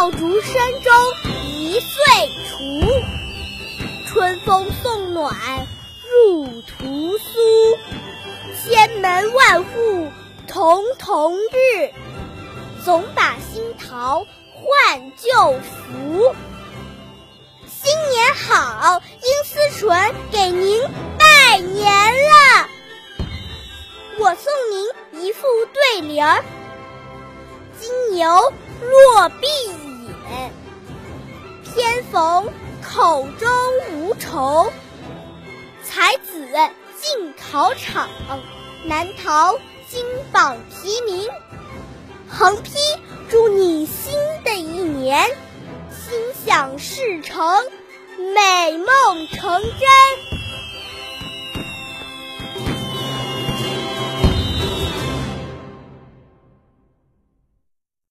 爆竹声中一岁除。春风送暖入屠苏，千门万户曈曈日，总把新桃换旧符。新年好，殷思纯给您拜年了。我送您一副对联儿：金牛落碧野，偏逢口中无愁。才子进考场，难逃金榜题名。横批：祝你新的一年心想事成，美梦成真。